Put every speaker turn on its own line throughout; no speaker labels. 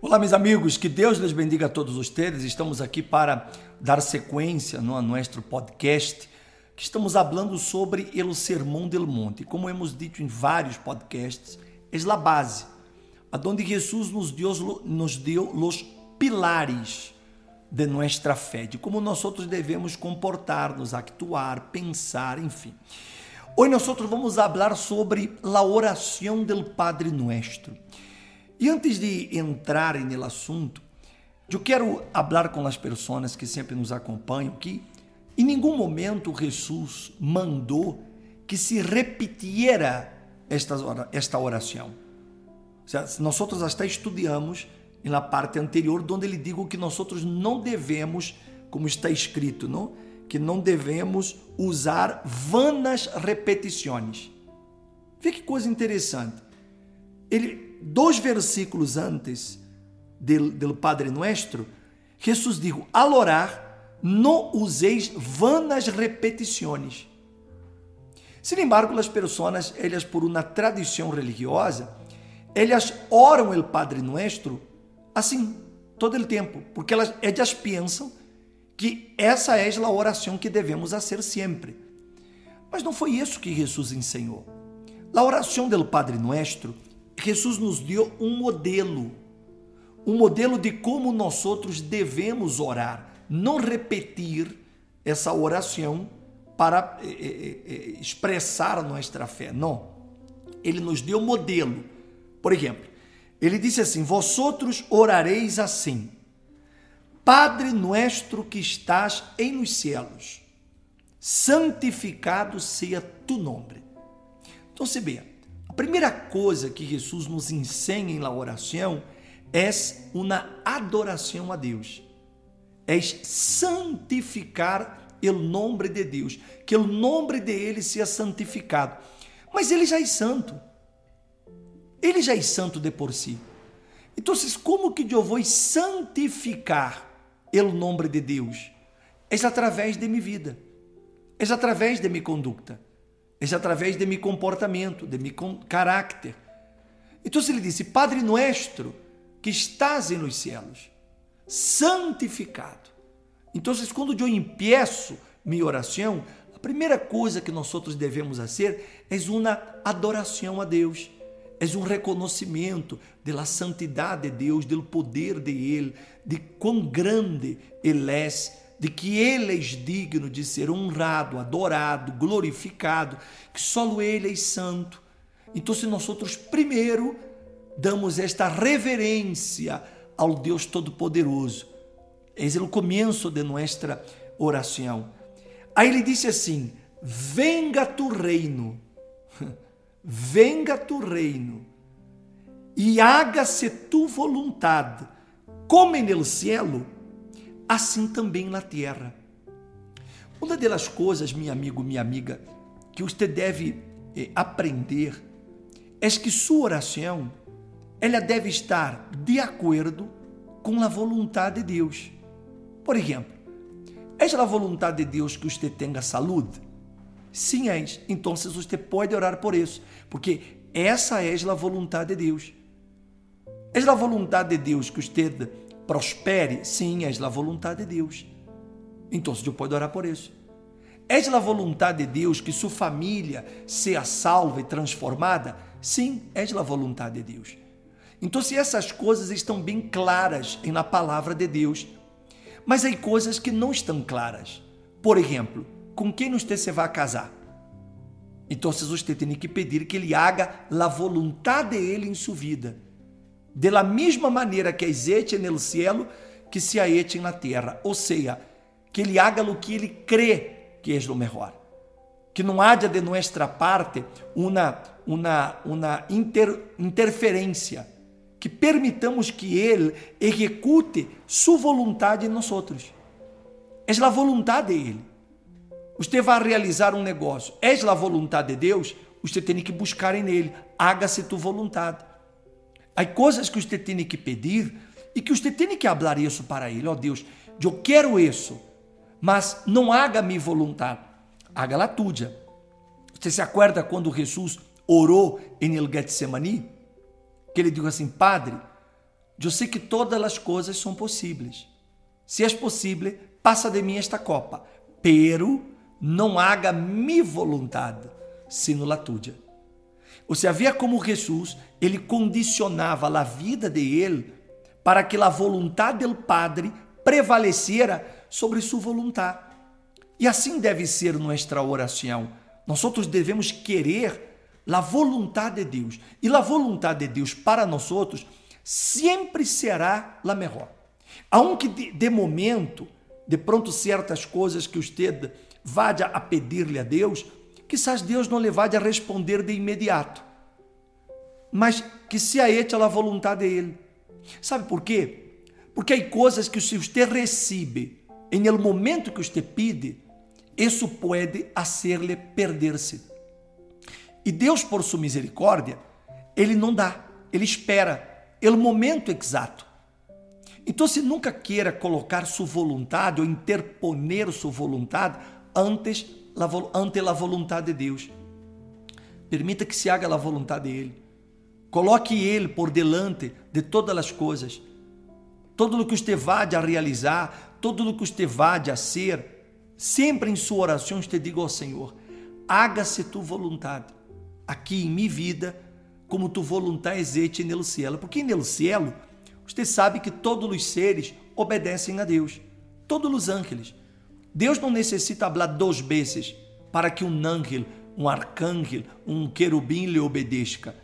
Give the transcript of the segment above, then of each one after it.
Olá, meus amigos, que Deus les bendiga a todos vocês. Estamos aqui para dar sequência no, a nosso podcast, que estamos falando sobre o Sermão del Monte. Como hemos dito em vários podcasts, é a base, aonde Jesus nos deu, nos deu os pilares de nossa fé, de como nós devemos comportar-nos, actuar, pensar, enfim. Hoje nós vamos falar sobre a oração do Padre Nuestro. E antes de entrar no assunto, eu quero falar com as pessoas que sempre nos acompanham que em nenhum momento Jesus mandou que se repetiera esta, oração. Nós até estudamos na parte anterior, onde ele digo que nós não devemos, como está escrito, não? que não devemos usar vanas repetições. Vê que coisa interessante. Ele dois versículos antes do, Padre Nuestro, Jesus dijo, al orar, não uséis vanas repetições. Sin embargo, as pessoas, elas por uma tradição religiosa, elas oram o Padre Nuestro assim, todo o tempo, porque elas, elas pensam que essa é a oração que devemos fazer sempre. Mas não foi isso que Jesus ensinou. A oração do Padre Nuestro Jesus nos deu um modelo, um modelo de como nós outros devemos orar, não repetir essa oração para eh, eh, expressar nossa fé, não. Ele nos deu um modelo. Por exemplo, ele disse assim: Vós outros orareis assim: Padre nuestro que estás em los cielos, santificado seja tu nome. Então, se bem, primeira coisa que Jesus nos ensina la oração é uma adoração a Deus. É santificar o nome de Deus, que o nome de Ele seja santificado. Mas Ele já é santo. Ele já é santo de por si. Então, como que eu vou santificar o nome de Deus? É através de minha vida. É através de minha conduta. É através de meu comportamento, de meu caráter. Então ele disse: Padre nuestro, que estás los cielos, santificado. Então, quando eu empieço minha oração, a primeira coisa que nós outros devemos fazer é uma adoração a Deus. É um reconhecimento da santidade de Deus, do poder de Ele, de quão grande Ele é de que Ele é digno de ser honrado, adorado, glorificado, que só Ele é santo. Então, se nós outros primeiro damos esta reverência ao Deus Todo-Poderoso, esse é o começo de nossa oração. Aí ele disse assim: Venga tu reino, venga tu reino, e haga-se tu vontade, como no cielo, assim também na terra. Uma das coisas, meu amigo, minha amiga, que você deve eh, aprender é que sua oração ela deve estar de acordo com a vontade de Deus. Por exemplo, é a vontade de Deus que você tenha saúde? Sim, é. Então você pode orar por isso, porque essa é a vontade de Deus. É a vontade de Deus que você prospere, sim, és a vontade de Deus. Então você pode orar por isso. És a vontade de Deus que sua família seja salva e transformada? Sim, és a vontade de Deus. Então, se essas coisas estão bem claras na palavra de Deus, mas há coisas que não estão claras. Por exemplo, com quem você se vai casar? Então, você tem que pedir que ele haga a vontade dele em sua vida de la mesma maneira que existe no cielo, que se aete na terra. Ou seja, que ele haga o que ele crê que é o melhor. Que não haja de nossa parte uma, uma, uma inter, interferência. Que permitamos que ele execute sua vontade em nós. É a vontade dele. Você vai realizar um negócio. É a vontade de Deus? Você tem que buscar em ele. Haga-se tu vontade. Há coisas que você tem que pedir e que você tem que falar isso para ele. Ó oh, Deus, eu quero isso, mas não haga minha vontade, haga la. Você se acorda quando Jesus orou em El Getsemani? Que ele disse assim, Padre, eu sei que todas as coisas são possíveis. Se é possível, passa de mim esta copa, pero não haga mi vontade, sino la tuya. Havia como Jesus, ele condicionava a vida de ele para que a vontade do Padre prevalecera sobre sua vontade. E assim deve ser nossa oração. Nós devemos querer a vontade de Deus. E a vontade de Deus para nós sempre será a melhor. Aunque de, de momento, de pronto, certas coisas que você vá a pedir-lhe a Deus, quizás Deus não lhe vá a responder de imediato. Mas que se aete a vontade dele. Sabe por quê? Porque há coisas que se você recebe em el momento que você pede, isso pode hacerle perder-se. E Deus, por sua misericórdia, ele não dá, ele espera o momento exato. Então, se nunca queira colocar sua vontade ou interponer sua vontade antes ante a vontade de Deus. Permita que se haga a vontade dele. Coloque ele por delante de todas as coisas. Todo o que você vá a realizar, todo o que você vá a ser, sempre em sua oração te diga ao Senhor: haga-se tu vontade, aqui em minha vida, como tu vontade existe no cielo. Porque no cielo, você sabe que todos os seres obedecem a Deus, todos os ángeles. Deus não necessita falar duas vezes para que um ángel, um arcângel, um querubim lhe obedeça.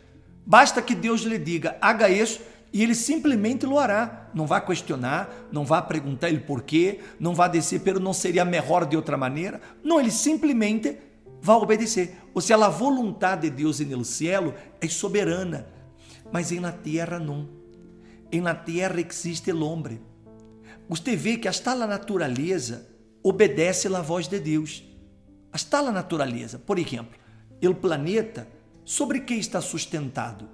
Basta que Deus lhe diga, haga isso, e ele simplesmente lo hará. Não vai questionar, não vai perguntar ele por quê, não vai descer, pero não seria melhor de outra maneira. Não, ele simplesmente vai obedecer. Ou seja, a vontade de Deus no cielo é soberana, mas em na terra não. Em na terra existe o homem. Você vê que hasta a natureza obedece a voz de Deus. Hasta a natureza. Por exemplo, o planeta sobre que está sustentado?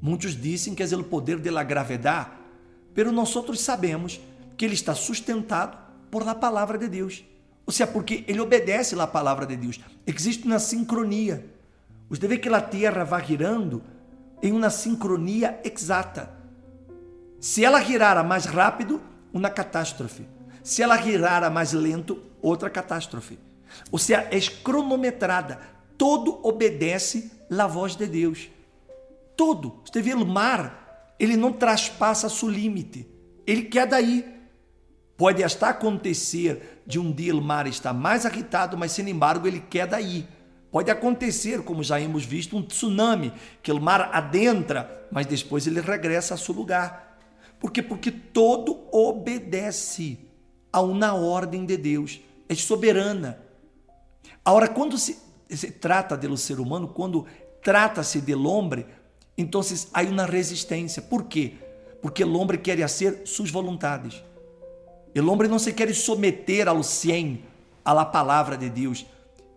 Muitos dizem que é o poder da gravidade, pero nós outros sabemos que ele está sustentado por la palavra de Deus. Ou seja, porque ele obedece à palavra de Deus. Existe uma sincronia. Você vê que a Terra vai girando em uma sincronia exata. Se ela girara mais rápido, uma catástrofe. Se ela girara mais lento, outra catástrofe. Ou seja, é cronometrada. Todo obedece à voz de Deus. Todo. Você vê o mar, ele não traspassa seu limite. Ele quer daí. Pode até acontecer de um dia o mar estar mais agitado, mas sem embargo ele quer daí. Pode acontecer, como já hemos visto, um tsunami, que o mar adentra, mas depois ele regressa a seu lugar. Por quê? Porque todo obedece a uma ordem de Deus. É soberana. Agora, quando se, se trata do ser humano, quando trata-se do homem, então há uma resistência. Por quê? Porque o homem quer ser suas vontades. O homem não se quer someter ao 100 à palavra de Deus.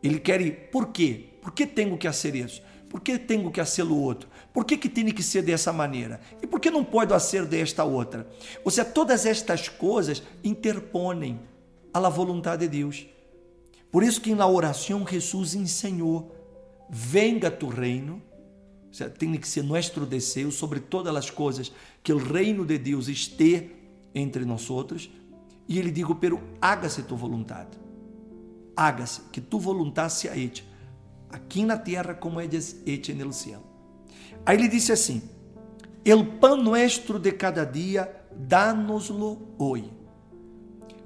Ele quer por quê? Por que tenho que fazer isso? Por que tenho que fazer o outro? Por que, que tem que ser dessa maneira? E por que não pode ser desta outra? Ou seja, todas estas coisas interponem à vontade de Deus. Por isso que na oração Jesus ensinou: venga tu reino. Seja, tem que ser nosso desejo sobre todas as coisas, que o reino de Deus esteja entre nós outros e ele digo, pero hágase tu vontade. Hágase, que tu vontade se hecha, aqui na terra como é hecha no céu. Aí ele disse assim: El pan nuestro de cada dia, danos-lo hoje.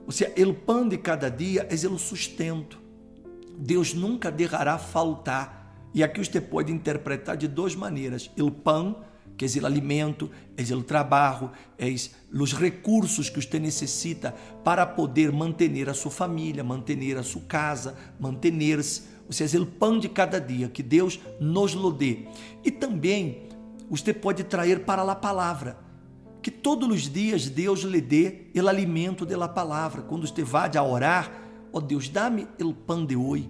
Ou seja, el pan de cada dia é o sustento. Deus nunca deixará faltar. E aqui você pode interpretar de duas maneiras: el pan que é o alimento, é o trabalho, é os recursos que você necessita para poder manter a sua família, manter a sua casa, manter-se, ou seja, o pão de cada dia que Deus nos lo dê. E também você pode trazer para a palavra, que todos os dias Deus lhe dê o alimento da palavra. Quando você vá a orar, ó oh Deus, dá-me o pão de hoje,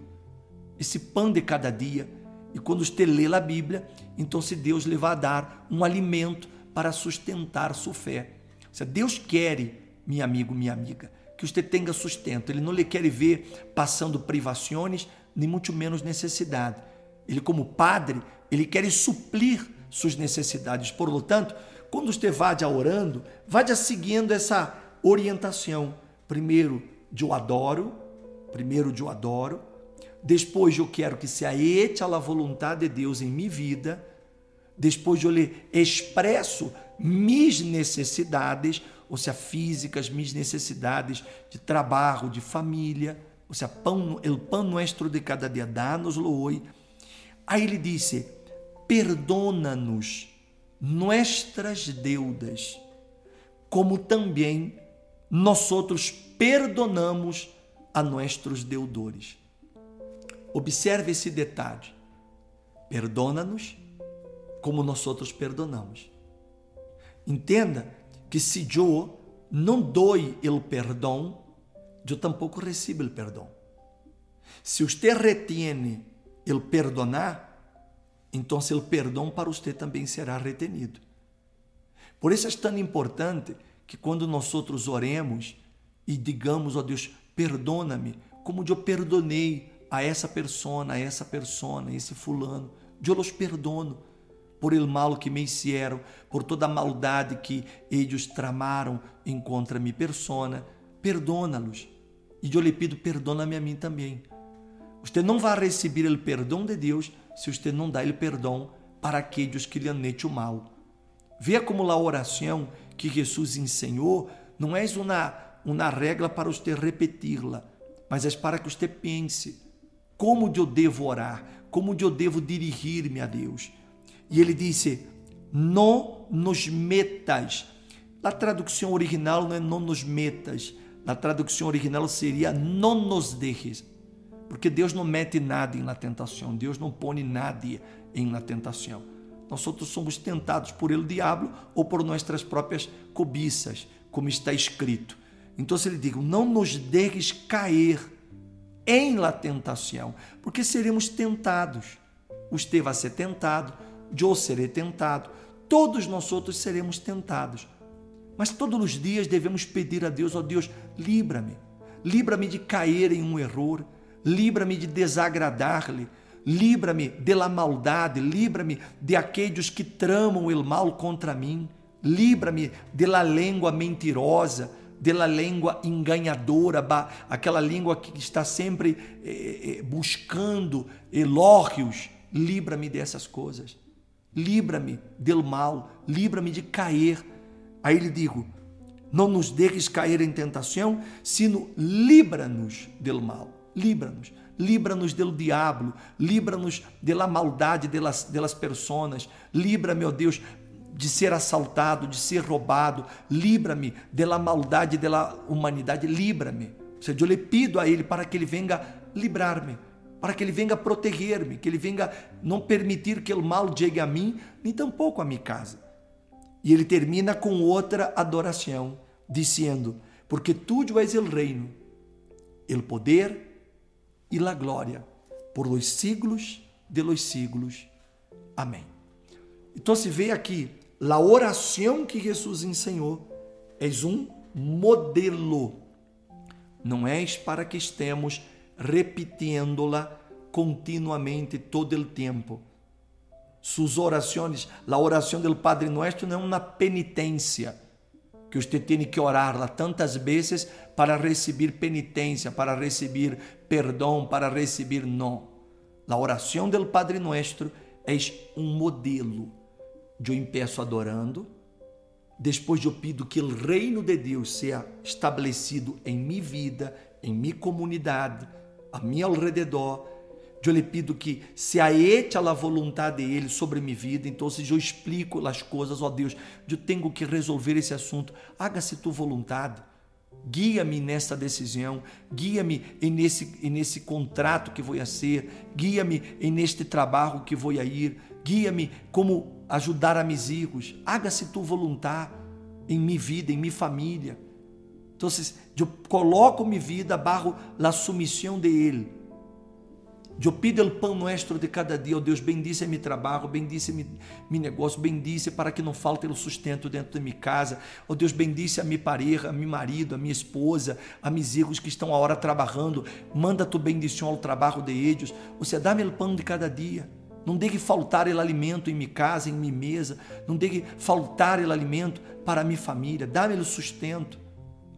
esse pão de cada dia e quando você lê a Bíblia, então se Deus lhe vai dar um alimento para sustentar sua fé. Se Deus quer, meu amigo, minha amiga, que você tenha sustento. Ele não lhe quer ver passando privações, nem muito menos necessidade. Ele, como padre, ele quer suprir suas necessidades. Por lo tanto, quando você vai orando, vá seguindo essa orientação. Primeiro, de eu adoro, primeiro de eu adoro, depois eu quero que se aete a vontade de Deus em minha vida, depois eu lhe expresso minhas necessidades, ou seja, físicas, minhas necessidades de trabalho, de família, ou seja, pão, o pão nuestro de cada dia, dá-nos-lo hoje. Aí ele disse, perdona-nos nossas deudas, como também nós outros perdonamos a nossos deudores. Observe esse detalhe. Perdona-nos como nós outros perdonamos. Entenda que se eu não dou o perdão, eu tampouco recebo o perdão. Se você retiene o perdonar, então o perdão para você também será retenido. Por isso é tão importante que quando nós outros oremos e digamos, ó Deus, perdona-me, como eu perdonei a essa persona, a essa persona, esse fulano, eu os perdono por el mal que me hicieron, por toda a maldade que eles tramaram em contra minha persona, perdona-los. E eu lhe pido, perdona-me a mim também. Você não vai receber o perdão de Deus se você não dá o perdão para aqueles que lhe han hecho mal. Veja como a oração que Jesus ensinou não é uma, uma regra para você repetir-la, mas é para que você pense como eu devo orar, como eu devo dirigir-me a Deus. E ele disse: Não nos metas. Na tradução original não é não nos metas. Na tradução original seria não nos deixes. Porque Deus não mete nada na tentação, Deus não põe nada em na tentação. Nós outros somos tentados por ele diabo ou por nossas próprias cobiças, como está escrito. Então ele diz: não nos deixes cair em la tentação, porque seremos tentados. Você vai ser tentado, eu serei tentado, todos nós outros seremos tentados. Mas todos os dias devemos pedir a Deus, ó oh Deus, livra-me, livra-me de cair em um erro, livra-me de desagradar-lhe, livra-me da maldade, livra-me de aqueles que tramam o mal contra mim, livra-me da língua mentirosa, da língua enganadora, aquela língua que está sempre eh, eh, buscando elógios, livra-me dessas coisas, livra-me do mal, livra-me de cair. Aí ele digo, não nos deixes cair em tentação, sino livra-nos do mal libra-nos, libra-nos do diabo, libra-nos da maldade delas, delas personas, libra-me, ó Deus, de ser assaltado, de ser roubado, livra-me da maldade da humanidade, livra-me. Ou seja, eu lhe pido a Ele para que Ele venha livrar-me, para que Ele venha proteger-me, que Ele venha não permitir que o mal chegue a mim, nem tampouco a minha casa. E ele termina com outra adoração, dizendo: Porque tu és o reino, o poder e la glória por los siglos de los siglos. Amém. Então se vê aqui, a oração que Jesus ensinou é um modelo. Não é para que estemos repetindo-la continuamente todo o tempo. Suas orações, a oração do Padre Nuestro não é uma penitência que você tem que orar tantas vezes para receber penitência, para receber perdão, para receber não. A oração do Padre Nuestro é um modelo. Eu empeço adorando, depois eu pido que o reino de Deus seja estabelecido em minha vida, em minha comunidade, a meu alrededor, eu lhe pido que se aete a vontade dele sobre minha vida, então se eu explico as coisas, ó Deus, eu tenho que resolver esse assunto. Haga-se tua vontade. Guia-me nessa decisão, guia-me nesse, nesse contrato que vou a ser, guia-me neste trabalho que vou a ir, guia-me como ajudar a meus filhos. Haga-se tua vontade em minha vida, em minha família. Então, eu coloco minha vida barro a submissão de Ele eu pido o pão nuestro de cada dia, oh Deus, bendice meu trabalho, bendice meu negócio, bendice para que não falte o sustento dentro da minha casa. Oh Deus, bendice a minha pareja, a meu marido, a minha esposa, a meus filhos que estão a hora trabalhando. Manda tu bendição ao trabalho de eles. Você dá-me o pão de cada dia. Não deje faltar el alimento em minha casa, em minha mesa. Não deje faltar el alimento para minha família. Dá-me o sustento.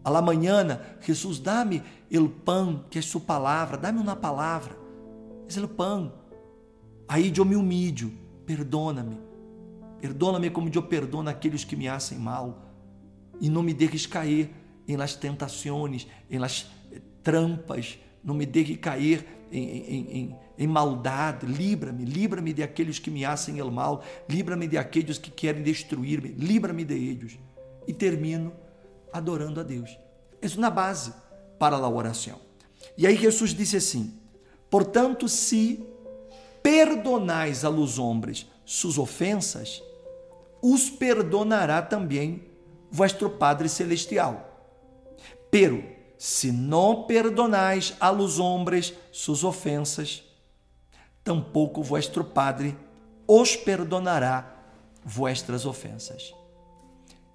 A manhã, Jesus, dá-me o pão, que é sua palavra. Dá-me uma palavra. É o pão. Aí eu me humilho. Perdona-me. Perdona-me como eu perdono aqueles que me hacen mal. E não me deixes cair em las tentações, em las trampas. Não me deixes cair em, em, em, em maldade. Libra-me, libra-me de aqueles que me hacen el mal. Libra-me de aqueles que querem destruir-me. Libra-me de eles. E termino adorando a Deus. Isso na base para a oração. E aí Jesus disse assim: Portanto, se perdonais a los suas ofensas, os perdonará também vuestro Padre Celestial. Pero, se não perdonais a los suas ofensas, tampouco vuestro Padre os perdonará vuestras ofensas.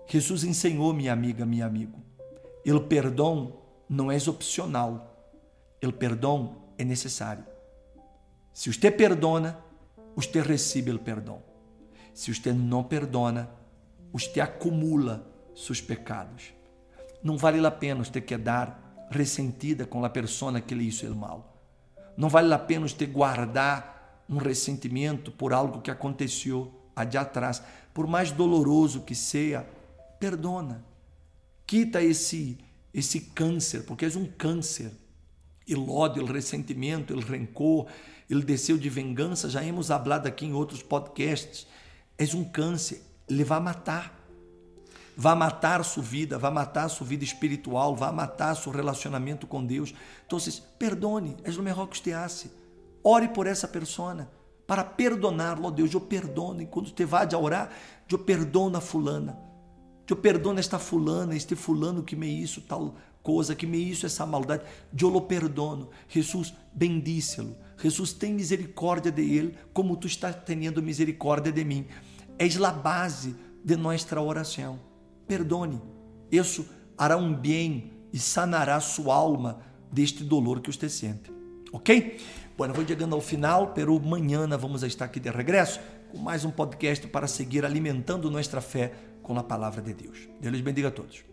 Jesus ensinou, minha amiga, meu amigo, o perdão não é opcional, o perdão é necessário. Se você perdona, você recebe o perdão. Se você não perdona, você acumula seus pecados. Não vale a pena você quedar ressentida com a pessoa que lhe hizo o mal. Não vale a pena você guardar um ressentimento por algo que aconteceu allá atrás. Por mais doloroso que seja, perdona. Quita esse esse câncer, porque é um câncer. O ódio, o ressentimento, o rancor, ele desceu de vingança, já hemos hablado aqui em outros podcasts. É um câncer, ele vai matar vai matar sua vida, vai matar sua vida espiritual, vai matar seu relacionamento com Deus. Então, perdone, é o melhor que você hace. Ore por essa pessoa para perdoná-lo, oh Deus, eu perdono. E quando você vai orar, eu perdono a fulana. Eu perdono esta fulana, este fulano que me hizo tal coisa, que me hizo essa maldade. Eu lo perdono. Jesus, bendícelo. Jesus, tem misericórdia de ele, como tu estás tendo misericórdia de mim. És a base de nossa oração perdone. Isso hará um bem e sanará sua alma deste dolor que você sente. Ok? Bueno, vou chegando ao final, pero amanhã vamos estar aqui de regresso com mais um podcast para seguir alimentando nossa fé com a palavra de Deus. Deus bendiga a todos.